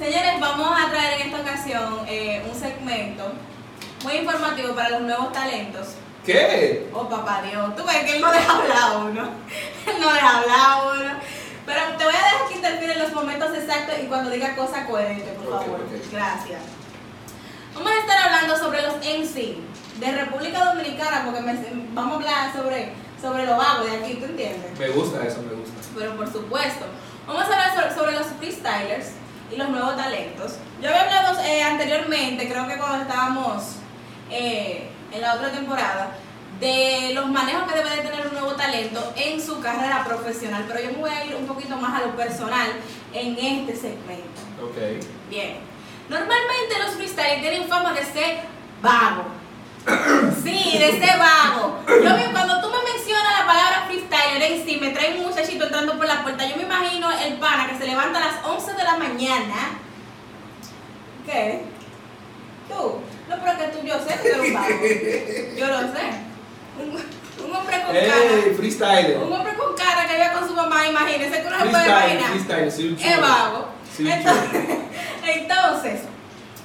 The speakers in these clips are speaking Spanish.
Señores, vamos a traer en esta ocasión eh, un segmento muy informativo para los nuevos talentos. ¿Qué? Oh, papá Dios, tú ves que él no deja hablar a uno. Él no deja hablar a uno. Pero te voy a dejar que interfiera en los momentos exactos y cuando diga cosas coherentes, por favor. Gracias. Vamos a estar hablando sobre los MC de República Dominicana, porque me- vamos a hablar sobre, sobre lo vago de aquí, ¿tú entiendes? Me gusta eso, me gusta. Pero por supuesto, vamos a hablar sobre, sobre los freestylers y los nuevos talentos. Yo había hablado eh, anteriormente, creo que cuando estábamos eh, en la otra temporada, de los manejos que debe de tener un nuevo talento en su carrera profesional, pero yo me voy a ir un poquito más a lo personal en este segmento. Ok. Bien. Normalmente los freestylers tienen fama de ser vago. Sí, de ser vago. Yo cuando tú me freestyler en sí, me trae un muchachito entrando por la puerta. Yo me imagino el pana que se levanta a las 11 de la mañana. ¿Qué? Tú. No, pero que tú, yo sé que tú eres un vago. Yo lo sé. Un, un hombre con ¡Ey, cara. freestyler! Un hombre con cara que vive con su mamá, imagínese que uno se puede Freestyle, imaginar. freestyle, chulo. Es vago. Sí, entonces, entonces,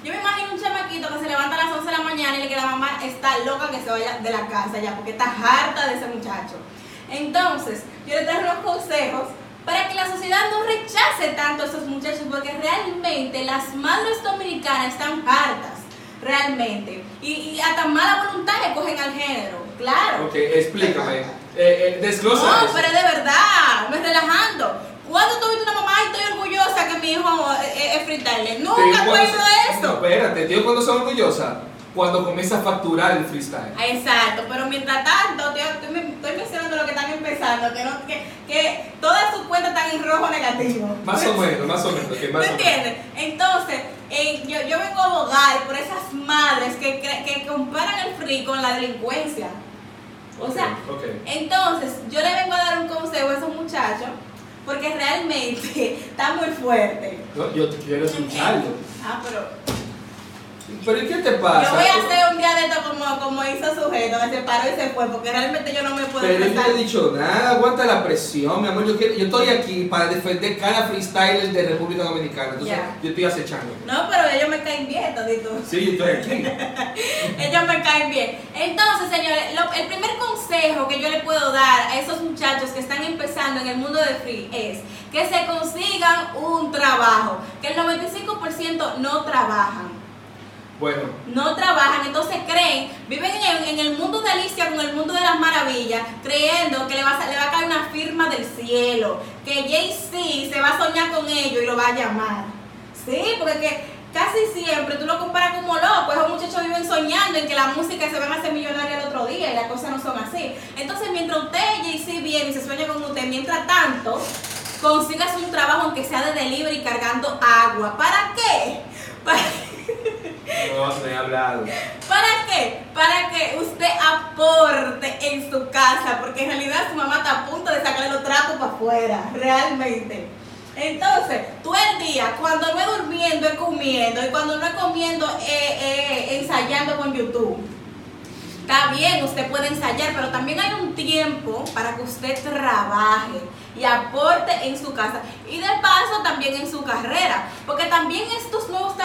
yo me imagino un chamaquito que se levanta a las 11 de la mañana y que la mamá está loca que se vaya de la casa ya, porque está harta de ese muchacho. Entonces, yo le traigo unos consejos para que la sociedad no rechace tanto a esos muchachos, porque realmente las madres dominicanas están hartas, realmente. Y, y hasta mala voluntad le cogen al género, claro. Ok, explícame. Eh, eh, desglosa No, eso. pero de verdad, me relajando. ¿Cuándo tuviste una mamá y estoy orgullosa que mi hijo es, es? Te Nunca he oído No, eso. espérate, tío, cuando son orgullosa, cuando comienza a facturar el freestyle. Ah, Exacto, pero mientras tanto, estoy, estoy- estoy mencionando lo que están empezando, que, no, que, que todas sus cuentas están en rojo negativo. Más o menos, más o menos. que más ¿Me entiendes? Entonces, eh, yo, yo vengo a abogar por esas madres que, que comparan el free con la delincuencia. O sea. Entonces, yo le vengo a dar un consejo a esos muchachos porque realmente está muy fuerte. No, yo te quiero escucharlo. Ah, pero ¿Pero y qué te pasa? yo voy a hacer un día de esto como, como hizo sujeto, que se paró y se fue, porque realmente yo no me puedo Pero yo no he dicho nada, aguanta la presión, mi amor. Yo, quiero- yo estoy aquí para defender cada freestyler de República Dominicana. Entonces, yo estoy acechando. No, pero ellos me caen bien, todito. Sí, yo estoy aquí. Ellos me caen bien. Entonces, señores, lo- el primer consejo que yo le puedo dar a esos muchachos que están empezando en el mundo de free es que se consigan un trabajo, que el 95% no trabajan. Bueno, no trabajan, entonces creen, viven en el, mundo de Alicia con el mundo de las maravillas, creyendo que le va, a, le va a caer una firma del cielo, que Jay-Z se va a soñar con ellos y lo va a llamar. Sí, porque que casi siempre tú lo comparas como loco, esos muchachos viven soñando en que la música se van a hacer millonarios el otro día y las cosas no son así. Entonces, mientras usted, Jay-Z, viene y se sueña con usted, mientras tanto, consigas un trabajo aunque sea de delivery cargando agua. ¿Para qué? no he hablado. ¿Para qué? Para que usted aporte en su casa, porque en realidad su mamá está a punto de sacarle los trapos para afuera, realmente. Entonces, tú el día, cuando no es durmiendo, es comiendo, y cuando no es comiendo, es es ensayando con YouTube. Está bien, usted puede ensayar, pero también hay un tiempo para que usted trabaje y aporte en su casa y de paso también en su carrera, porque también nuevos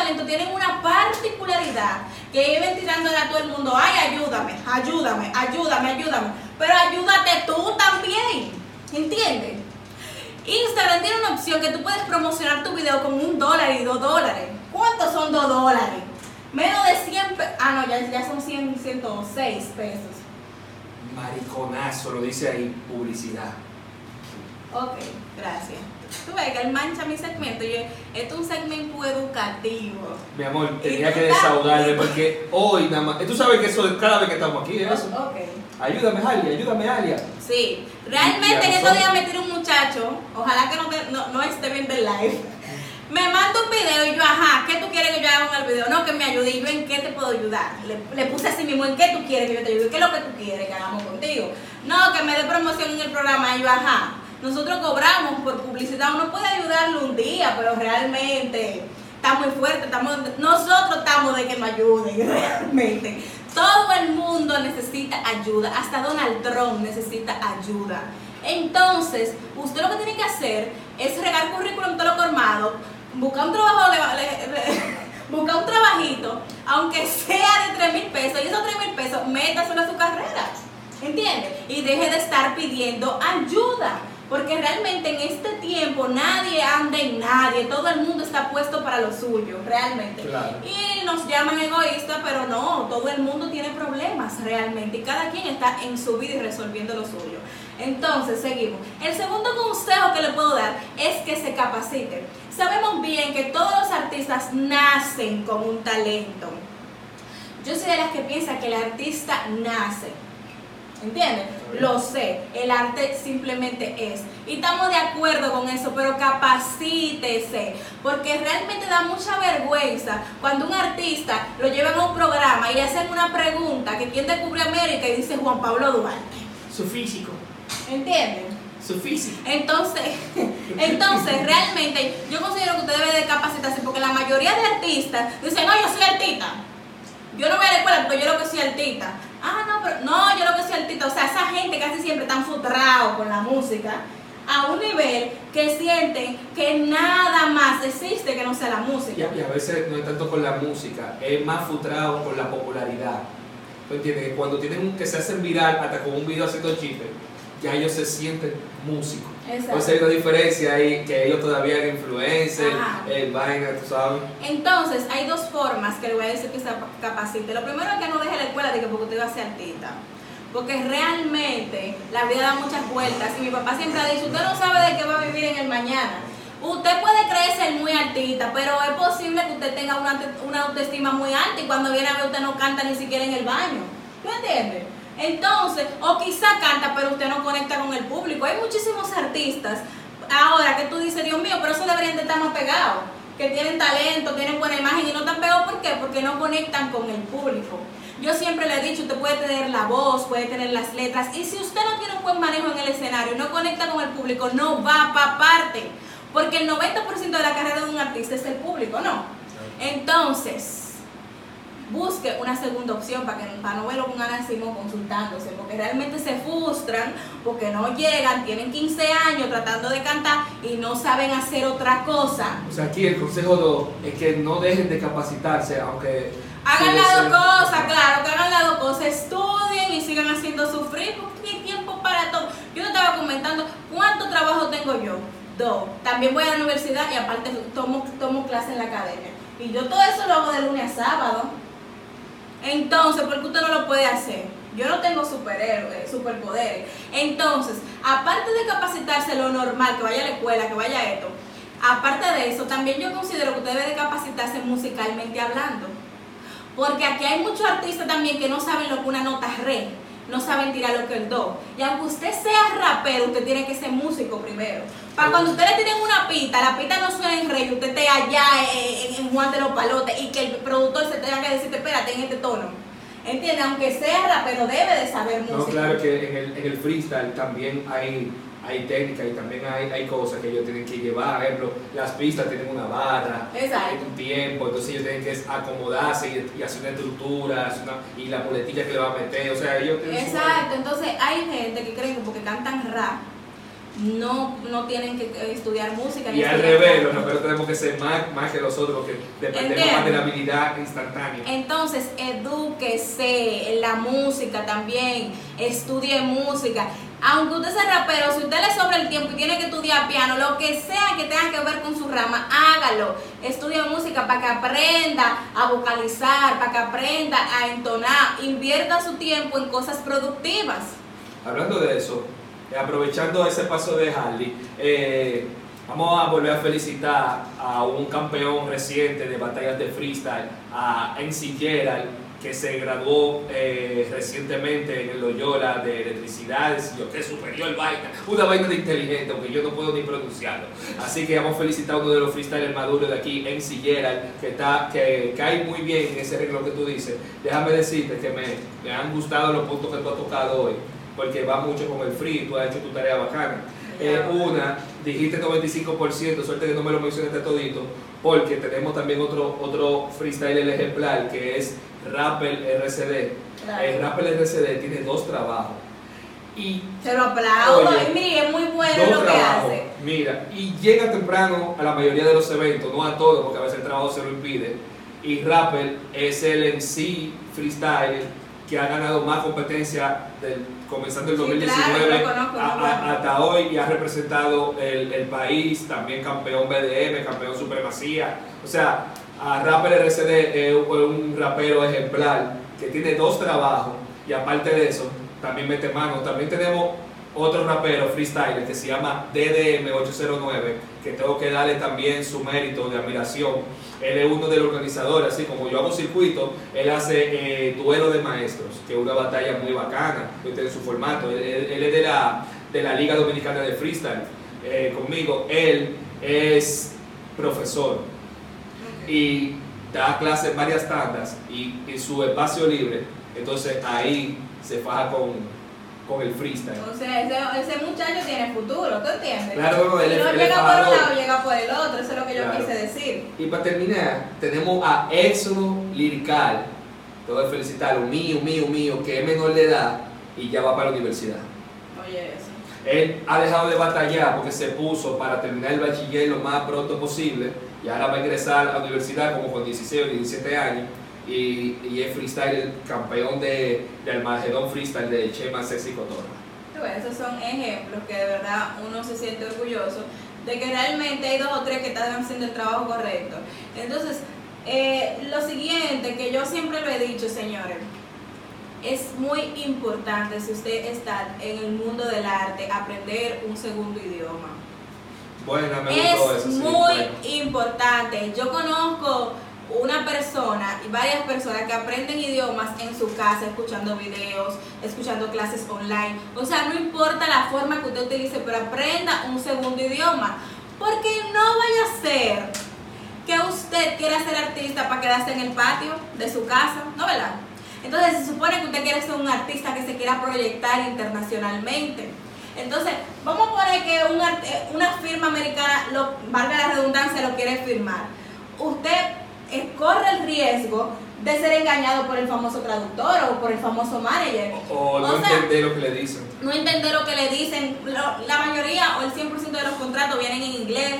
talentos tienen una particularidad que viven tirándole a todo el mundo, ay, ayúdame, ayúdame, ayúdame, ayúdame, pero ayúdate tú también, ¿entiendes? Instagram tiene una opción que tú puedes promocionar tu video con un dólar y dos dólares. ¿Cuántos son dos dólares? Menos de 100 pesos. Ah, no, ya, ya son 100, 106 pesos. Mariconazo, lo dice ahí, publicidad. Ok, gracias. Tú ves que él mancha mi segmento. Yo, esto es un segmento educativo. Mi amor, tenía que desahogarme porque hoy nada más. Tú sabes que eso es cada vez que estamos aquí, es eso. Ayúdame, Alia, ayúdame, Alia. Sí, realmente en estos días me tiró un muchacho, ojalá que no, te- no, no esté viendo el live. Me manda un video y yo, ajá, ¿qué tú quieres que yo haga con el video? No, que me ayude. Y yo, ¿en qué te puedo ayudar? Le, le puse así mismo, ¿en qué tú quieres que yo te ayude? ¿Qué es lo que tú quieres que hagamos contigo? No, que me dé promoción en el programa. Y yo, ajá, nosotros cobramos por publicidad. Uno puede ayudarle un día, pero realmente está muy fuerte. Nosotros estamos de que nos ayuden, realmente. Todo el mundo necesita ayuda, hasta Donald Trump necesita ayuda. Entonces, usted lo que tiene que hacer es regar currículum todo lo formado, busca un trabajo, le- le- le- busca un trabajito, aunque sea de 3 mil pesos, y esos 3 mil pesos, métaselo a su carrera. ¿Entiendes? Y deje de estar pidiendo ayuda. Porque realmente en este tiempo nadie anda en nadie, todo el mundo está puesto para lo suyo, realmente. Claro. Y nos llaman egoístas, pero no, todo el mundo tiene problemas realmente y cada quien está en su vida y resolviendo lo suyo. Entonces, seguimos. El segundo consejo que le puedo dar es que se capacite. Sabemos bien que todos los artistas nacen con un talento. Yo soy de las que piensa que el artista nace. ¿Entiendes? Lo sé, el arte simplemente es. Y estamos de acuerdo con eso, pero capacítese, porque realmente da mucha vergüenza cuando un artista lo llevan a un programa y le hacen una pregunta que quién descubrió América y dice Juan Pablo Duarte. Su físico. ¿Entienden? Su físico. Entonces, entonces realmente yo considero que usted debe de capacitarse porque la mayoría de artistas dicen, no, yo soy artista. Yo no voy a la escuela porque yo lo que soy artista. Ah, no, pero no, yo lo que soy artista. O sea, esa gente casi siempre están frustrados con la música a un nivel que sienten que nada más existe que no sea la música. y a veces no es tanto con la música, es más frustrado con la popularidad. ¿Tú entiendes? Cuando tienen que se hacen viral hasta con un video haciendo chistes, ya ellos se sienten músicos. Exacto. Entonces hay una diferencia ahí que ellos todavía eran influencers, eh, vaina, tú sabes. Entonces, hay dos formas que le voy a decir que se capacite. Lo primero es que no deje la escuela de que porque usted va a ser artista. Porque realmente la vida da muchas vueltas. Y mi papá siempre ha dicho, usted no sabe de qué va a vivir en el mañana. Usted puede creer ser muy artista, pero es posible que usted tenga una, una autoestima muy alta y cuando viene a ver usted no canta ni siquiera en el baño. ¿Tú entiendes? Entonces, o quizá canta, pero usted no conecta con el público. Hay muchísimos artistas ahora que tú dices, Dios mío, pero eso deberían de estar más pegados. Que tienen talento, tienen buena imagen y no están pegados. ¿Por qué? Porque no conectan con el público. Yo siempre le he dicho, usted puede tener la voz, puede tener las letras. Y si usted no tiene un buen manejo en el escenario no conecta con el público, no va para parte. Porque el 90% de la carrera de un artista es el público, ¿no? Entonces, busque una segunda opción para, que, para no verlo con Ana Simón consultándose, porque realmente se frustran, porque no llegan, tienen 15 años tratando de cantar y no saben hacer otra cosa. O sea, aquí el consejo 2 es que no dejen de capacitarse, aunque... Hagan las dos cosas, claro, que hagan las dos cosas, estudien y sigan haciendo sufrir, porque hay tiempo para todo. Yo te estaba comentando cuánto trabajo tengo yo. Dos. También voy a la universidad y aparte tomo, tomo clase en la academia. Y yo todo eso lo hago de lunes a sábado. Entonces, ¿por qué usted no lo puede hacer? Yo no tengo superhéroes, superpoderes. Entonces, aparte de capacitarse lo normal, que vaya a la escuela, que vaya a esto, aparte de eso, también yo considero que usted debe de capacitarse musicalmente hablando. Porque aquí hay muchos artistas también que no saben lo que una nota es re, no saben tirar lo que el do. Y aunque usted sea rapero, usted tiene que ser músico primero. Para cuando usted le tienen una pita, la pita no suena en re y usted esté allá en, en Juan de los Palotes y que el productor se tenga que decirte, espérate en este tono. ¿Entiende? Aunque sea rapero, debe de saber música. No, claro que en el, en el freestyle también hay, hay técnica y también hay, hay cosas que ellos tienen que llevar. Por ejemplo, las pistas tienen una barra, tienen un tiempo, entonces ellos tienen que acomodarse y, y hacer una estructura hacer una- y la muletilla que le va a meter. O sea, ellos tienen su- Exacto, entonces hay gente que creen que porque cantan rap no, no tienen que eh, estudiar música. ni Y al revés, raperos tenemos que ser más, más que los otros, que dependemos Entiendo. más de la habilidad instantánea. Entonces, edúquese en la música también, estudie música. Aunque usted sea rapero, si usted le sobra el tiempo y tiene que estudiar piano, lo que sea que tenga que ver con su rama, hágalo. Estudie música para que aprenda a vocalizar, para que aprenda a entonar. Invierta su tiempo en cosas productivas. Hablando de eso, eh, aprovechando ese paso de Harley, eh, vamos a volver a felicitar a un campeón reciente de batallas de freestyle, a NC Gerald, que se graduó eh, recientemente en el Loyola de electricidades, yo qué superior vaina, una vaina de inteligente, aunque yo no puedo ni pronunciarlo. Así que vamos a felicitar a uno de los freestylers maduros de aquí, NC Gerald, que, está, que cae muy bien en ese arreglo que tú dices. Déjame decirte que me, me han gustado los puntos que tú has tocado hoy porque va mucho con el free, tú has hecho tu tarea bacana. Eh, una, dijiste 95%, suerte que no me lo mencionaste todito, porque tenemos también otro, otro freestyle ejemplar que es Rappel RCD. Claro. El Rappel RCD tiene dos trabajos. Y Se lo aplaudo. Oye, y mire, es muy bueno lo que hace. Mira, y llega temprano a la mayoría de los eventos, no a todos, porque a veces el trabajo se lo impide. Y Rapper es el MC freestyle que ha ganado más competencia del, comenzando el Sí, 2019 claro, lo conozco, a- muy a- bueno. hasta hoy y ha representado el, el país, también campeón BDM, campeón Supremacía. O sea, a Rapper RCD es un rapero ejemplar que tiene dos trabajos y aparte de eso, también mete mano. También tenemos otro rapero freestyle que se llama DDM809, que tengo que darle también su mérito de admiración. Él es uno de los organizadores, así como yo hago circuito, él hace eh, duelo de maestros, que es una batalla muy bacana, tiene su formato. Él es de la, de la Liga Dominicana de Freestyle. Eh, conmigo, él es profesor y da clases varias tandas y en su espacio libre, entonces ahí se faja con, con el freestyle. O sea, ese, ese muchacho tiene futuro, ¿tú entiendes? Claro, él no él es llega por un lado, llega por el otro, eso es lo que yo Claro. quise decir. Y para terminar, tenemos a Éxodo Lirical, tengo que felicitarlo, mío, mío, mío, que es menor de edad y ya va para la universidad. Oye, eso. Él ha dejado de batallar porque se puso para terminar el bachiller lo más pronto posible y ahora va a ingresar a la universidad como con 16 o 17 años y, y es freestyle, el campeón de, de Armagedón Freestyle de Chema Sexy Cotorra. Ves, esos son ejemplos que de verdad uno se siente orgulloso de que realmente hay dos o tres que están haciendo el trabajo correcto. Entonces, eh, lo siguiente que yo siempre lo he dicho, señores, es muy importante si usted está en el mundo del arte aprender un segundo idioma. Buena, me gustó Es eso. sí, muy bueno. importante. Yo conozco una persona y varias personas que aprenden idiomas en su casa, escuchando videos, escuchando clases online. O sea, no importa la forma que usted utilice, pero aprenda un segundo idioma. Porque no vaya a ser que usted quiera ser artista para quedarse en el patio de su casa, ¿no verdad? Entonces se supone que usted quiere ser un artista que se quiera proyectar internacionalmente. Entonces, vamos a poner que un art- eh, una firma americana, lo, valga la redundancia, lo quiere firmar. Usted eh, corre el riesgo de ser engañado por el famoso traductor o por el famoso manager. O no sea, entender lo que le dicen. no entender lo que le dicen. Lo- la mayoría o el 100% de los contratos vienen en inglés.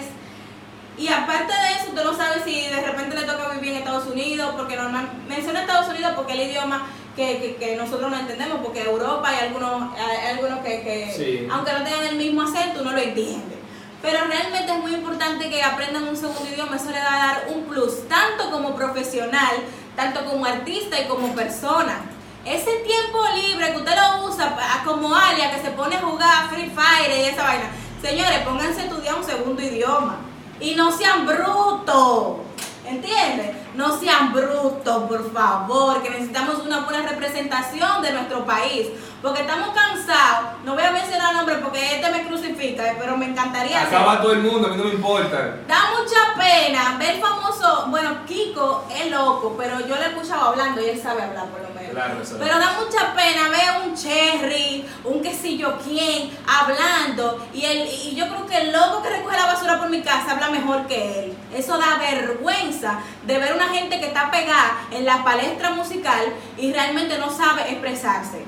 Y aparte de eso, usted no sabe si de repente le toca vivir en Estados Unidos, porque normal, menciona Estados Unidos porque es el idioma que, que- que nosotros no entendemos, porque Europa hay algunos, hay algunos que, que Sí. aunque no tengan el mismo acento, uno lo entiende. Pero realmente es muy importante que aprendan un segundo idioma, eso le va a dar un plus, tanto como profesional, tanto como artista y como persona. Ese tiempo libre que usted lo usa como alia, que se pone a jugar Free Fire y esa vaina, señores, pónganse a estudiar un segundo idioma. Y no sean brutos. ¿Entiendes? No sean brutos, por favor, que necesitamos una buena representación de nuestro país. Porque estamos cansados. No voy a mencionar nombres porque este me crucifica, eh, pero me encantaría hacer- Acaba todo el mundo, a mí no me importa. Da mucha pena ver famoso, bueno, Kiko es loco, pero yo le he escuchado hablando y él sabe hablar por lo menos. Claro. Pero da mucha pena ver un Cherry, un yo quién, hablando. Y, el, y yo creo que el loco que recoge la basura por mi casa habla mejor que él. Eso da vergüenza de ver una gente que está pegada en la palestra musical y realmente no sabe expresarse.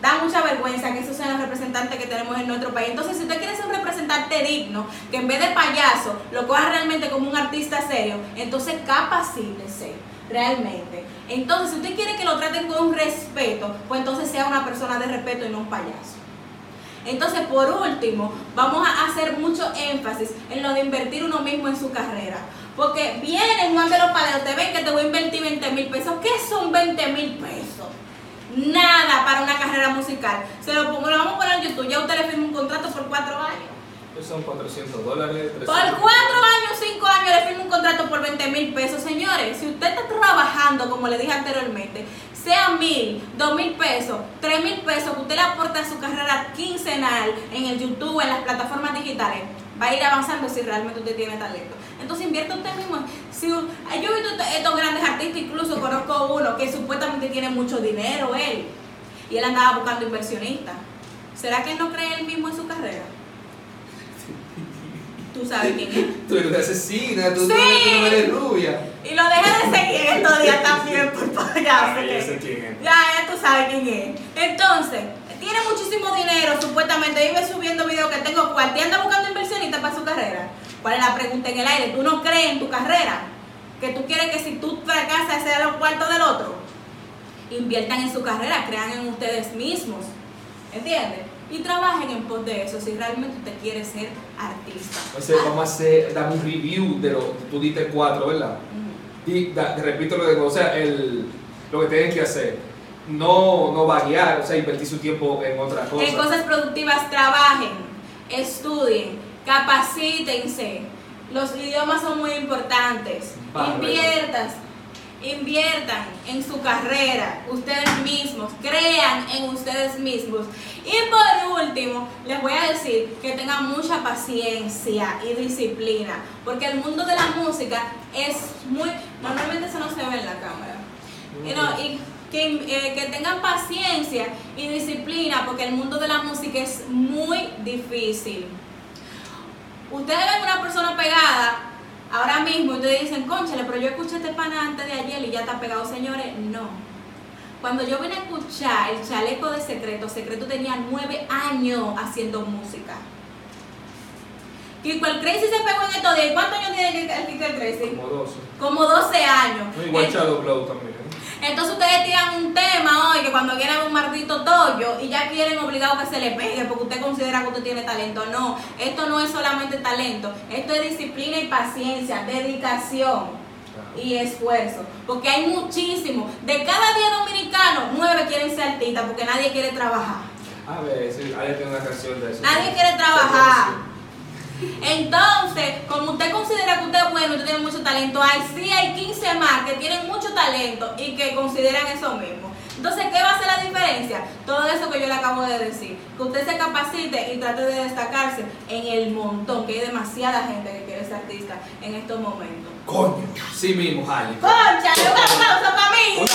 Da mucha vergüenza que esos sean los representantes que tenemos en nuestro país. Entonces, si usted quiere ser un representante digno, que en vez de payaso lo coja realmente como un artista serio, entonces capacítese realmente. Entonces, si usted quiere que lo traten con respeto, pues entonces sea una persona de respeto y no un payaso. Entonces, por último, vamos a hacer mucho énfasis en lo de invertir uno mismo en su carrera. Porque vienen Juan de los Paleos, te ven que te voy a invertir 20 mil pesos. ¿Qué son 20 mil pesos? Nada para una carrera musical. Se lo pongo, lo vamos a poner en YouTube. Ya usted le firma un contrato por cuatro años. Son 400 dólares. 300. Por cuatro años, cinco años le firma un contrato por 20 mil pesos. Señores, si usted está trabajando, como le dije anteriormente, sea mil, dos mil pesos, tres mil pesos que usted le aporta a su carrera quincenal en el YouTube, en las plataformas digitales, va a ir avanzando si realmente usted tiene talento. Entonces invierta usted mismo. Si, yo he visto est- estos grandes artistas, incluso conozco uno que supuestamente tiene mucho dinero él, y él andaba buscando inversionistas. ¿Será que él no cree él mismo en su carrera? Tú sabes quién es. Tú eres una asesina, tú, Sí. tú no- eres rubia. Y lo dejé de seguir estos días también por payaso. Ah, que- yo sé quién es. Ya, ya tú sabes quién es. Entonces, tiene muchísimo dinero, supuestamente vive subiendo videos que tengo y anda buscando inversionistas para su carrera. ¿Cuál es la pregunta en el aire? ¿Tú no crees en tu carrera? ¿Que tú quieres que si tú fracasas sea los cuartos del otro? Inviertan en su carrera, crean en ustedes mismos. ¿Entiendes? Y trabajen en pos de eso si realmente usted quiere ser artista. Entonces vamos a hacer, dame un review de lo tú diste cuatro, ¿verdad? Y da- repito lo que o sea, el, lo que tienen que hacer. No, no vaguear, o sea, invertir su tiempo en otra cosa. En cosas productivas trabajen, estudien, capacítense. Los idiomas son muy importantes. Vale. Inviertan, inviertan en su carrera, ustedes mismos, crean en ustedes mismos. Y por último, les voy a decir que tengan mucha paciencia y disciplina, porque el mundo de la música es muy, normalmente eso no se ve en la cámara. Y no, y que, eh, que tengan paciencia y disciplina porque el mundo de la música es muy difícil. Ustedes ven una persona pegada ahora mismo ustedes dicen, conchale, pero yo escuché este pana antes de ayer y ya está pegado, señores. No. Cuando yo vine a escuchar el chaleco de Secreto, Secreto tenía nueve años haciendo música. Kiko el Crazy se pegó en estos días. ¿Cuántos años tiene el Kiko el Crazy? Como dos. Como 12 años. No, igual Shadow Blow también. Entonces ustedes tiran un tema hoy que cuando quieren un maldito tollo y ya quieren obligado que se le pegue porque usted considera que usted tiene talento. No, esto no es solamente talento, esto es disciplina y paciencia, dedicación y esfuerzo. Porque hay muchísimo. De cada 10 dominicanos, 9 quieren ser artistas porque nadie quiere trabajar. A ver, sí, alguien tiene una canción de eso. Nadie quiere trabajar. Entonces, como usted considera que usted es bueno y usted tiene mucho talento, ahí sí hay 15 más que tienen mucho talento y que consideran eso mismo. Entonces, ¿qué va a ser la diferencia? Todo eso que yo le acabo de decir. Que usted se capacite y trate de destacarse en el montón, que hay demasiada gente que quiere ser artista en estos momentos. Coño, sí mismo, Jale. Concha, un aplauso para mí. Una